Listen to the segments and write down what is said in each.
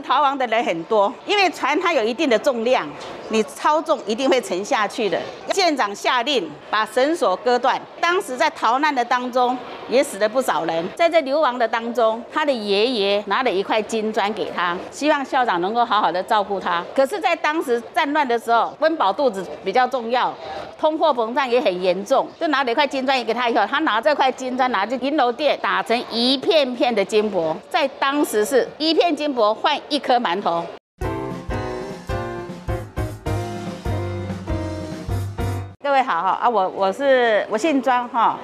逃亡的人很多，因为船它有一定的重量，你超重一定会沉下去的。舰长下令把绳索割断。当时在逃难的当中，也死了不少人。在这流亡的当中，他的爷爷拿了一块金砖给他，希望校长能够好好的照顾他。可是，在当时战乱的时候，温饱肚子比较重要，通货膨胀也很严重，就拿了一块金砖给他以后，他拿这块金砖拿去银楼店打成一片片的金箔，在当时是一片金箔换一颗馒头。各位好哈啊，我我是我姓庄哈。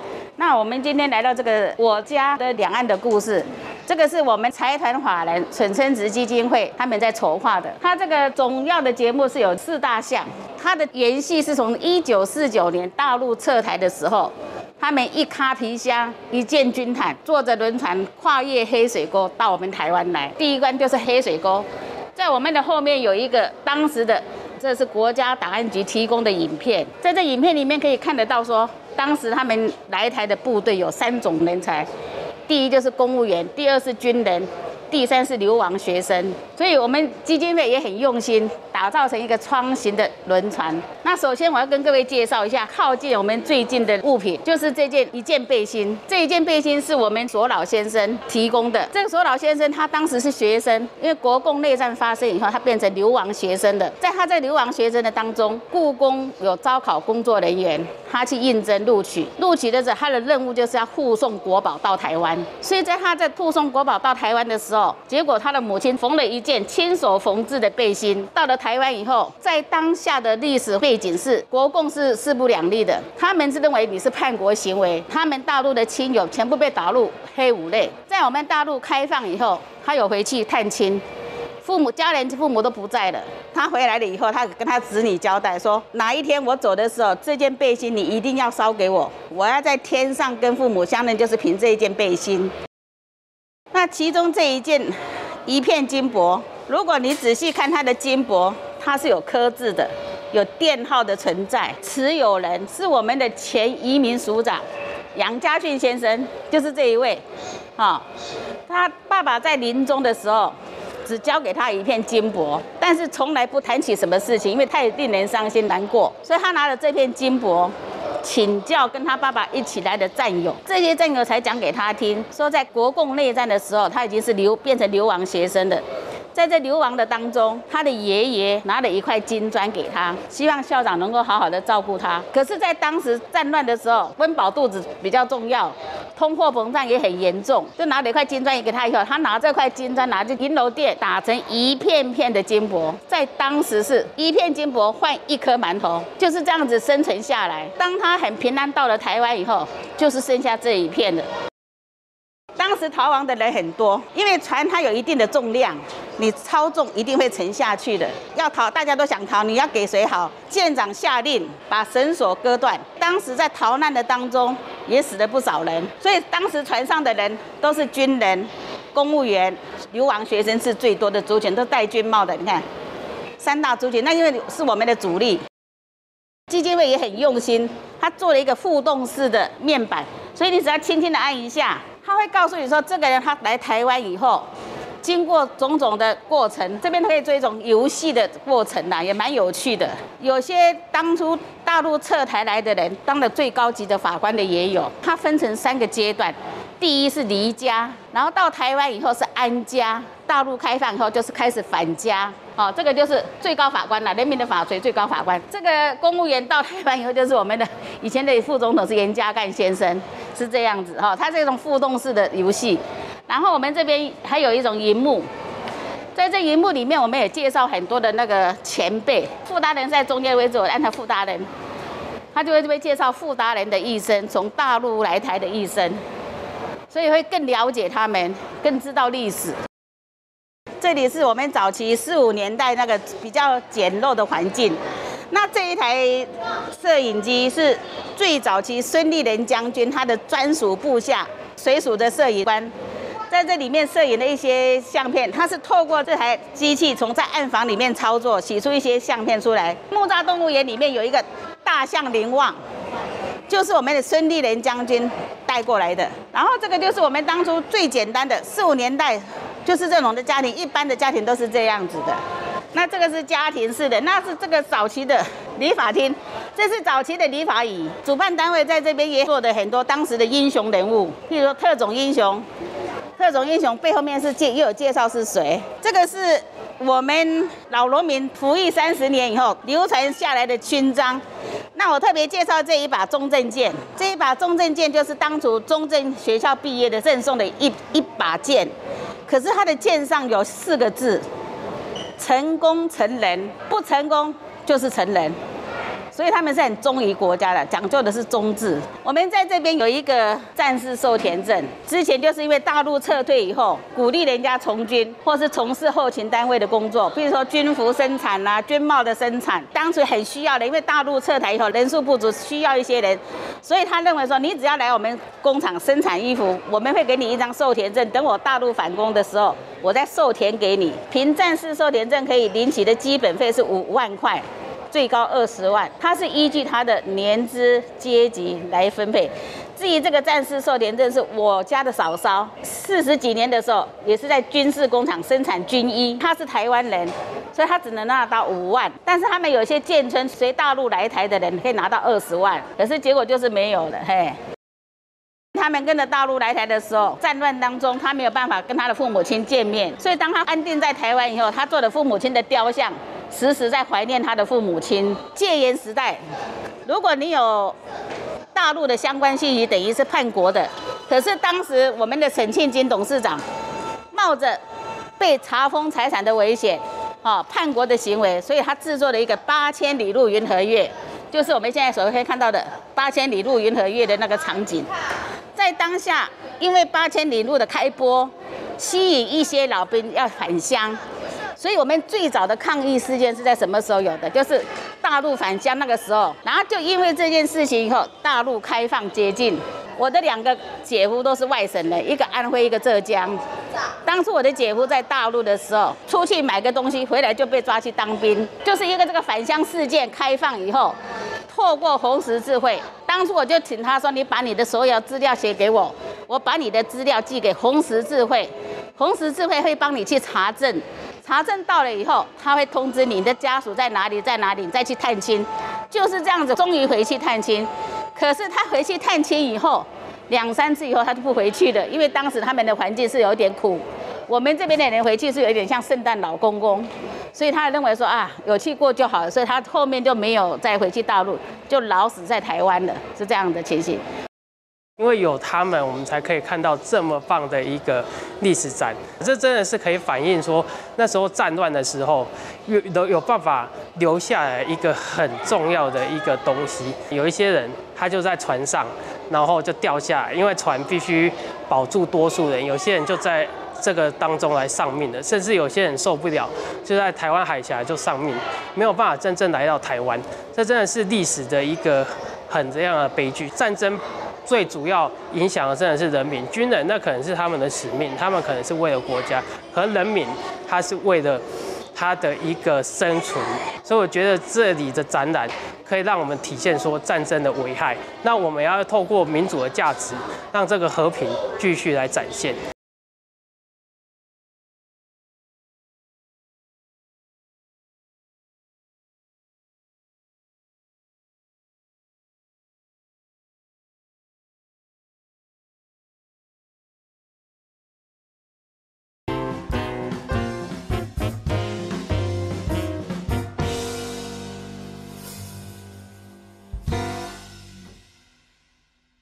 那我们今天来到这个我家的两岸的故事，这个是我们财团法人蠢称值基金会他们在筹划的。它这个总要的节目是有四大项，它的延续是从一九四九年大陆撤台的时候，他们一卡皮箱，一件军毯，坐着轮船跨越黑水沟到我们台湾来。第一关就是黑水沟，在我们的后面有一个当时的。这是国家档案局提供的影片，在这影片里面可以看得到，说当时他们来台的部队有三种人才，第一就是公务员，第二是军人。第三是流亡学生，所以我们基金会也很用心打造成一个窗型的轮船。那首先我要跟各位介绍一下靠近我们最近的物品，就是这件一件背心。这一件背心是我们索老先生提供的。这个索老先生他当时是学生，因为国共内战发生以后，他变成流亡学生的。在他在流亡学生的当中，故宫有招考工作人员，他去应征录取，录取的时候他的任务就是要护送国宝到台湾。所以在他在护送国宝到台湾的时候，结果他的母亲缝了一件亲手缝制的背心，到了台湾以后，在当下的历史背警是国共是势不两立的，他们是认为你是叛国行为，他们大陆的亲友全部被打入黑五类。在我们大陆开放以后，他有回去探亲，父母家人父母都不在了。他回来了以后，他跟他子女交代说，哪一天我走的时候，这件背心你一定要烧给我，我要在天上跟父母相认，就是凭这一件背心。那其中这一件一片金箔，如果你仔细看它的金箔，它是有刻字的，有电号的存在。持有人是我们的前移民署长杨家俊先生，就是这一位。哈，他爸爸在临终的时候，只交给他一片金箔，但是从来不谈起什么事情，因为太令人伤心难过，所以他拿了这片金箔。请教跟他爸爸一起来的战友，这些战友才讲给他听，说在国共内战的时候，他已经是流变成流亡学生了。在这流亡的当中，他的爷爷拿了一块金砖给他，希望校长能够好好的照顾他。可是，在当时战乱的时候，温饱肚子比较重要，通货膨胀也很严重，就拿了一块金砖给他以后，他拿这块金砖拿去银楼店打成一片片的金箔，在当时是一片金箔换一颗馒头，就是这样子生存下来。当他很平安到了台湾以后，就是剩下这一片了。当时逃亡的人很多，因为船它有一定的重量，你超重一定会沉下去的。要逃，大家都想逃，你要给谁好？舰长下令把绳索割断。当时在逃难的当中也死了不少人，所以当时船上的人都是军人、公务员、流亡学生是最多的族群，都戴军帽的。你看，三大族群，那因为是我们的主力。基金会也很用心，他做了一个互动式的面板，所以你只要轻轻的按一下。他会告诉你说，这个人他来台湾以后，经过种种的过程，这边可以做一种游戏的过程呐，也蛮有趣的。有些当初大陆撤台来的人，当了最高级的法官的也有。他分成三个阶段，第一是离家，然后到台湾以后是安家，大陆开放以后就是开始返家。哦，这个就是最高法官了，人民的法锤最高法官。这个公务员到台湾以后，就是我们的以前的副总统是严家淦先生，是这样子哈。他这种互动式的游戏，然后我们这边还有一种荧幕，在这荧幕里面，我们也介绍很多的那个前辈。傅达人在中间位置，我让他傅达人，他就会这边介绍傅达人的一生，从大陆来台的一生，所以会更了解他们，更知道历史。这里是我们早期四五年代那个比较简陋的环境。那这一台摄影机是最早期孙立人将军他的专属部下随属的摄影官，在这里面摄影的一些相片，他是透过这台机器从在暗房里面操作，洗出一些相片出来。木栅动物园里面有一个大象灵旺，就是我们的孙立人将军带过来的。然后这个就是我们当初最简单的四五年代。就是这种的家庭，一般的家庭都是这样子的。那这个是家庭式的，那是这个早期的理发厅，这是早期的理发椅。主办单位在这边也做的很多当时的英雄人物，譬如说特种英雄，特种英雄背后面是介又有介绍是谁。这个是我们老农民服役三十年以后流传下来的勋章。那我特别介绍这一把中正剑，这一把中正剑就是当初中正学校毕业的赠送的一一把剑，可是它的剑上有四个字。成功成人，不成功就是成人，所以他们是很忠于国家的，讲究的是忠字。我们在这边有一个战士受田证，之前就是因为大陆撤退以后，鼓励人家从军或是从事后勤单位的工作，比如说军服生产啊、军帽的生产，当时很需要的，因为大陆撤台以后人数不足，需要一些人，所以他认为说，你只要来我们工厂生产衣服，我们会给你一张受田证，等我大陆反攻的时候。我再授田给你，凭战士授田证可以领取的基本费是五万块，最高二十万。它是依据他的年资阶级来分配。至于这个战士授田证，是我家的嫂嫂，四十几年的时候也是在军事工厂生产军衣，她是台湾人，所以她只能拿到五万。但是他们有些建村随大陆来台的人可以拿到二十万，可是结果就是没有了，嘿。他们跟着大陆来台的时候，战乱当中，他没有办法跟他的父母亲见面，所以当他安定在台湾以后，他做了父母亲的雕像，时时在怀念他的父母亲。戒严时代，如果你有大陆的相关信息，等于是叛国的。可是当时我们的沈庆金董事长，冒着被查封财产的危险，啊，叛国的行为，所以他制作了一个八千里路云和月，就是我们现在所可以看到的八千里路云和月的那个场景。在当下，因为八千里路的开播，吸引一些老兵要返乡，所以我们最早的抗议事件是在什么时候有的？就是大陆返乡那个时候。然后就因为这件事情以后，大陆开放接近。我的两个姐夫都是外省的，一个安徽，一个浙江。当初我的姐夫在大陆的时候，出去买个东西回来就被抓去当兵，就是一个这个返乡事件开放以后。透过红十字会，当初我就请他说：“你把你的所有资料写给我，我把你的资料寄给红十字会，红十字会会帮你去查证，查证到了以后，他会通知你的家属在哪里，在哪里，再去探亲，就是这样子，终于回去探亲。可是他回去探亲以后，两三次以后他就不回去了，因为当时他们的环境是有点苦。”我们这边的人回去是有点像圣诞老公公，所以他认为说啊，有去过就好，所以他后面就没有再回去大陆，就老死在台湾了，是这样的情形。因为有他们，我们才可以看到这么棒的一个历史展，这真的是可以反映说那时候战乱的时候，有有有办法留下来一个很重要的一个东西。有一些人他就在船上，然后就掉下来，因为船必须保住多数人，有些人就在。这个当中来丧命的，甚至有些人受不了，就在台湾海峡就丧命，没有办法真正来到台湾。这真的是历史的一个很这样的悲剧。战争最主要影响的真的是人民，军人那可能是他们的使命，他们可能是为了国家，和人民他是为了他的一个生存。所以我觉得这里的展览可以让我们体现说战争的危害。那我们要透过民主的价值，让这个和平继续来展现。